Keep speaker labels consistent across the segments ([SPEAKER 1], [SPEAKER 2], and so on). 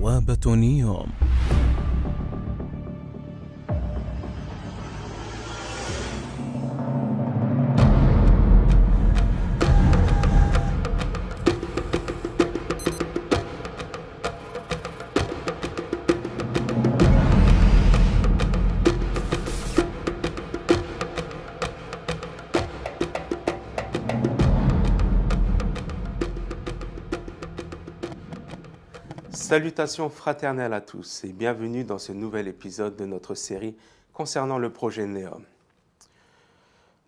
[SPEAKER 1] بوابة نيوم.
[SPEAKER 2] Salutations fraternelles à tous et bienvenue dans ce nouvel épisode de notre série concernant le projet Neom.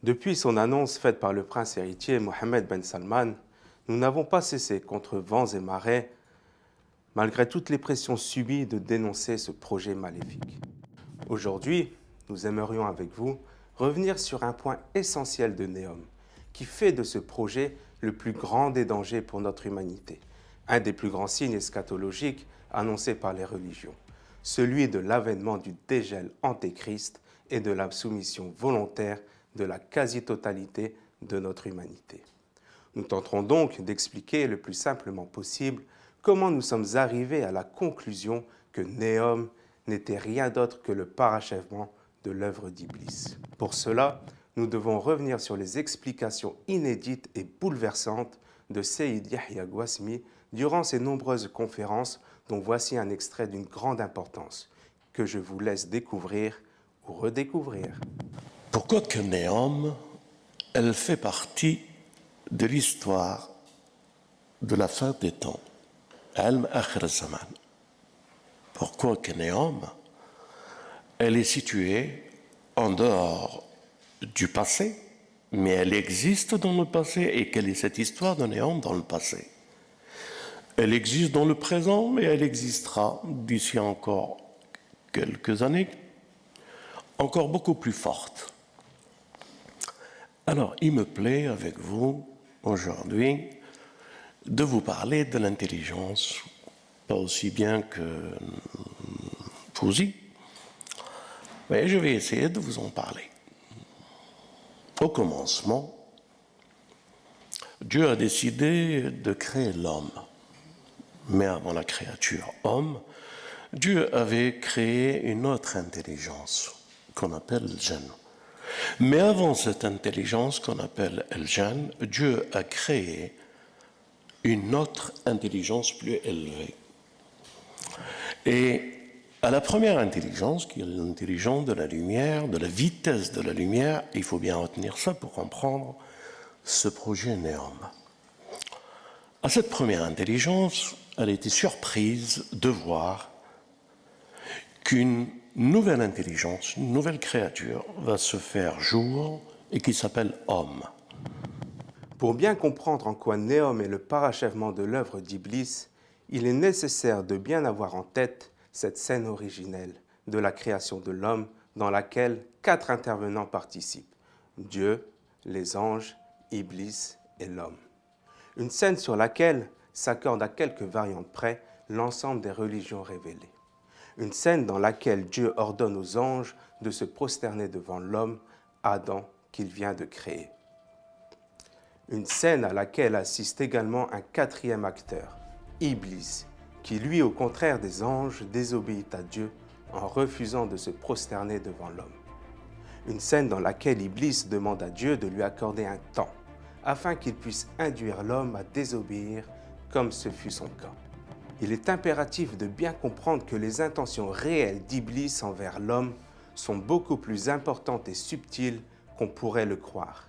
[SPEAKER 2] Depuis son annonce faite par le prince héritier Mohamed Ben Salman, nous n'avons pas cessé, contre vents et marées, malgré toutes les pressions subies, de dénoncer ce projet maléfique. Aujourd'hui, nous aimerions avec vous revenir sur un point essentiel de Neom, qui fait de ce projet le plus grand des dangers pour notre humanité un des plus grands signes eschatologiques annoncés par les religions, celui de l'avènement du dégel antéchrist et de la soumission volontaire de la quasi-totalité de notre humanité. Nous tenterons donc d'expliquer le plus simplement possible comment nous sommes arrivés à la conclusion que Néom n'était rien d'autre que le parachèvement de l'œuvre d'Iblis. Pour cela, nous devons revenir sur les explications inédites et bouleversantes de Seyyid Yahya Gwasmi durant ces nombreuses conférences dont voici un extrait d'une grande importance que je vous laisse découvrir ou redécouvrir.
[SPEAKER 3] Pourquoi que Néom, elle fait partie de l'histoire de la fin des temps, Al Zaman. Pourquoi que Néom, elle est située en dehors du passé, mais elle existe dans le passé, et quelle est cette histoire de Néom dans le passé? Elle existe dans le présent, mais elle existera d'ici encore quelques années, encore beaucoup plus forte. Alors, il me plaît avec vous aujourd'hui de vous parler de l'intelligence, pas aussi bien que Fouzi, mais je vais essayer de vous en parler. Au commencement, Dieu a décidé de créer l'homme mais avant la créature homme, Dieu avait créé une autre intelligence qu'on appelle le. Mais avant cette intelligence qu'on appelle le Dieu a créé une autre intelligence plus élevée. Et à la première intelligence, qui est l'intelligence de la lumière, de la vitesse de la lumière, il faut bien retenir ça pour comprendre ce projet néom. À cette première intelligence, elle a été surprise de voir qu'une nouvelle intelligence, une nouvelle créature va se faire jour et qui s'appelle homme.
[SPEAKER 2] Pour bien comprendre en quoi Néom est le parachèvement de l'œuvre d'Iblis, il est nécessaire de bien avoir en tête cette scène originelle de la création de l'homme dans laquelle quatre intervenants participent. Dieu, les anges, Iblis et l'homme. Une scène sur laquelle s'accorde à quelques variantes près l'ensemble des religions révélées. Une scène dans laquelle Dieu ordonne aux anges de se prosterner devant l'homme, Adam, qu'il vient de créer. Une scène à laquelle assiste également un quatrième acteur, Iblis, qui lui, au contraire des anges, désobéit à Dieu en refusant de se prosterner devant l'homme. Une scène dans laquelle Iblis demande à Dieu de lui accorder un temps afin qu'il puisse induire l'homme à désobéir comme ce fut son cas. Il est impératif de bien comprendre que les intentions réelles d'Iblis envers l'homme sont beaucoup plus importantes et subtiles qu'on pourrait le croire.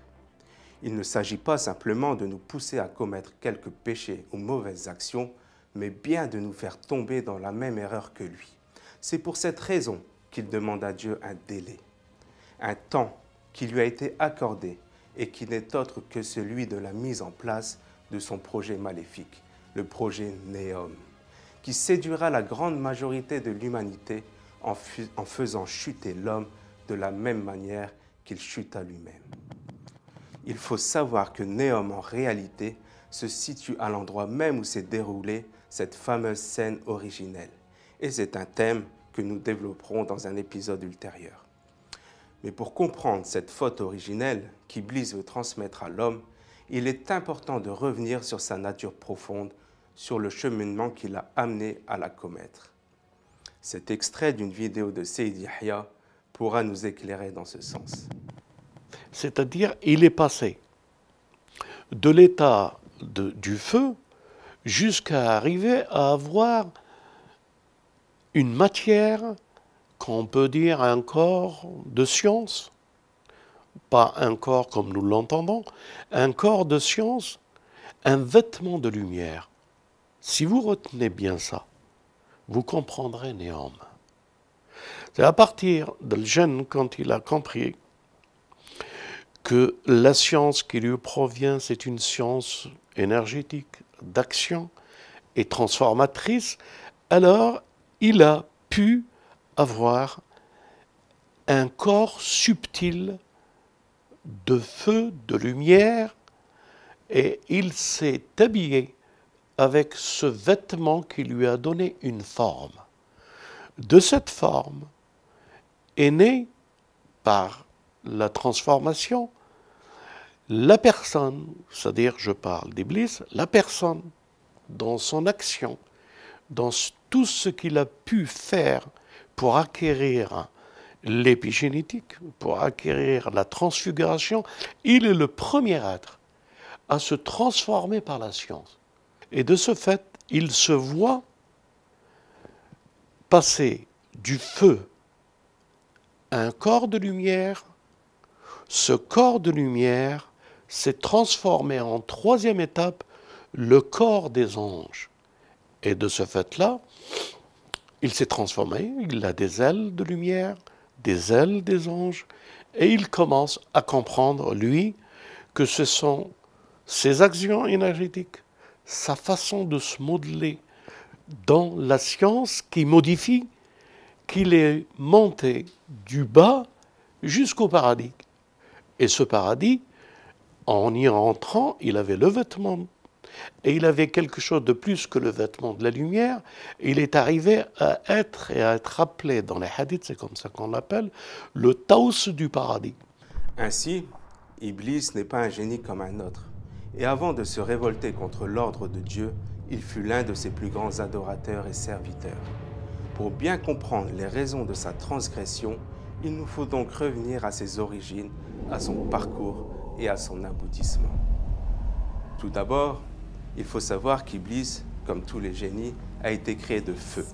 [SPEAKER 2] Il ne s'agit pas simplement de nous pousser à commettre quelques péchés ou mauvaises actions, mais bien de nous faire tomber dans la même erreur que lui. C'est pour cette raison qu'il demande à Dieu un délai, un temps qui lui a été accordé et qui n'est autre que celui de la mise en place de son projet maléfique, le projet Néom, qui séduira la grande majorité de l'humanité en, faisant chuter l'homme de la même manière qu'il chuta lui-même. Il faut savoir que Néom, en réalité, se situe à l'endroit même où s'est déroulée cette fameuse scène originelle. Et c'est un thème que nous développerons dans un épisode ultérieur. Mais pour comprendre cette faute originelle qu'Iblis veut transmettre à l'homme, il est important de revenir sur sa nature profonde, sur le cheminement qui l'a amené à la commettre. Cet extrait d'une vidéo de Seyd Yahya pourra nous éclairer dans ce sens.
[SPEAKER 4] C'est-à-dire, il est passé de l'état du feu jusqu'à arriver à avoir une matière qu'on peut dire un corps de science, pas un corps comme nous l'entendons, un corps de science, un vêtement de lumière. Si vous retenez bien ça, vous comprendrez Néom. C'est à partir de jeune, quand il a compris que la science qui lui provient, c'est une science énergétique, d'action et transformatrice, alors il a pu avoir un corps subtil de feu, de lumière, et il s'est habillé avec ce vêtement qui lui a donné une forme. De cette forme est née, par la transformation, la personne, c'est-à-dire je parle d'Iblis, la personne dans son action, dans tout ce qu'il a pu faire pour acquérir l'épigénétique, pour acquérir la transfiguration, il est le premier être à se transformer par la science. Et de ce fait, il se voit passer du feu à un corps de lumière. Ce corps de lumière s'est transformé en troisième étape le corps des anges. Et de ce fait-là, il s'est transformé, il a des ailes de lumière, des ailes des anges, et il commence à comprendre, lui, que ce sont ses actions énergétiques, sa façon de se modeler dans la science qui modifie qu'il est monté du bas jusqu'au paradis. Et ce paradis, en y rentrant, il avait le vêtement. Et il avait quelque chose de plus que le vêtement de la lumière. Il est arrivé à être et à être appelé dans les hadiths, c'est comme ça qu'on l'appelle, le taos du paradis.
[SPEAKER 2] Ainsi, Iblis n'est pas un génie comme un autre. Et avant de se révolter contre l'ordre de Dieu, il fut l'un de ses plus grands adorateurs et serviteurs. Pour bien comprendre les raisons de sa transgression, il nous faut donc revenir à ses origines, à son parcours et à son aboutissement. Tout d'abord, il faut savoir qu'Iblis, comme tous les génies, a été créé de feu,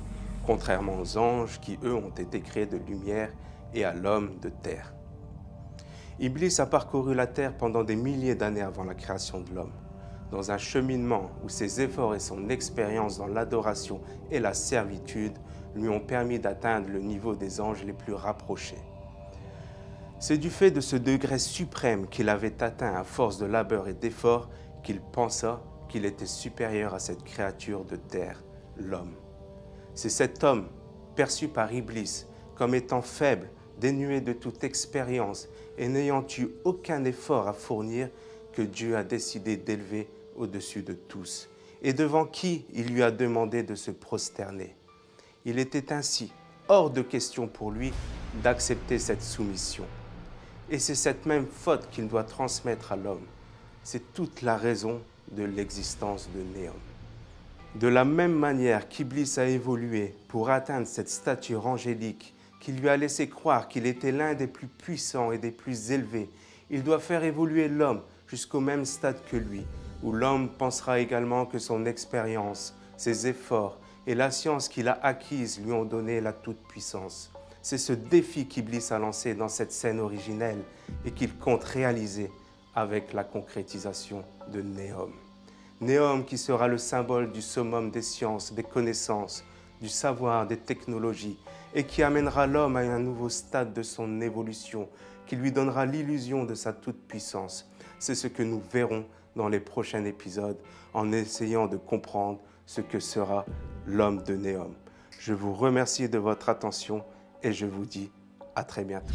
[SPEAKER 2] contrairement aux anges qui, eux, ont été créés de lumière et à l'homme de terre. Iblis a parcouru la terre pendant des milliers d'années avant la création de l'homme, dans un cheminement où ses efforts et son expérience dans l'adoration et la servitude lui ont permis d'atteindre le niveau des anges les plus rapprochés. C'est du fait de ce degré suprême qu'il avait atteint à force de labeur et d'effort qu'il pensa qu'il était supérieur à cette créature de terre, l'homme. C'est cet homme, perçu par Iblis comme étant faible, dénué de toute expérience et n'ayant eu aucun effort à fournir, que Dieu a décidé d'élever au-dessus de tous, et devant qui il lui a demandé de se prosterner. Il était ainsi hors de question pour lui d'accepter cette soumission. Et c'est cette même faute qu'il doit transmettre à l'homme. C'est toute la raison de l'existence de Néom. De la même manière qu'Iblis a évolué pour atteindre cette stature angélique qui lui a laissé croire qu'il était l'un des plus puissants et des plus élevés, il doit faire évoluer l'homme jusqu'au même stade que lui, où l'homme pensera également que son expérience, ses efforts et la science qu'il a acquise lui ont donné la toute-puissance. C'est ce défi qu'Iblis a lancé dans cette scène originelle et qu'il compte réaliser avec la concrétisation de Néom. Néom qui sera le symbole du summum des sciences, des connaissances, du savoir, des technologies et qui amènera l'homme à un nouveau stade de son évolution, qui lui donnera l'illusion de sa toute-puissance. C'est ce que nous verrons dans les prochains épisodes en essayant de comprendre ce que sera l'homme de Néom. Je vous remercie de votre attention et je vous dis à très bientôt.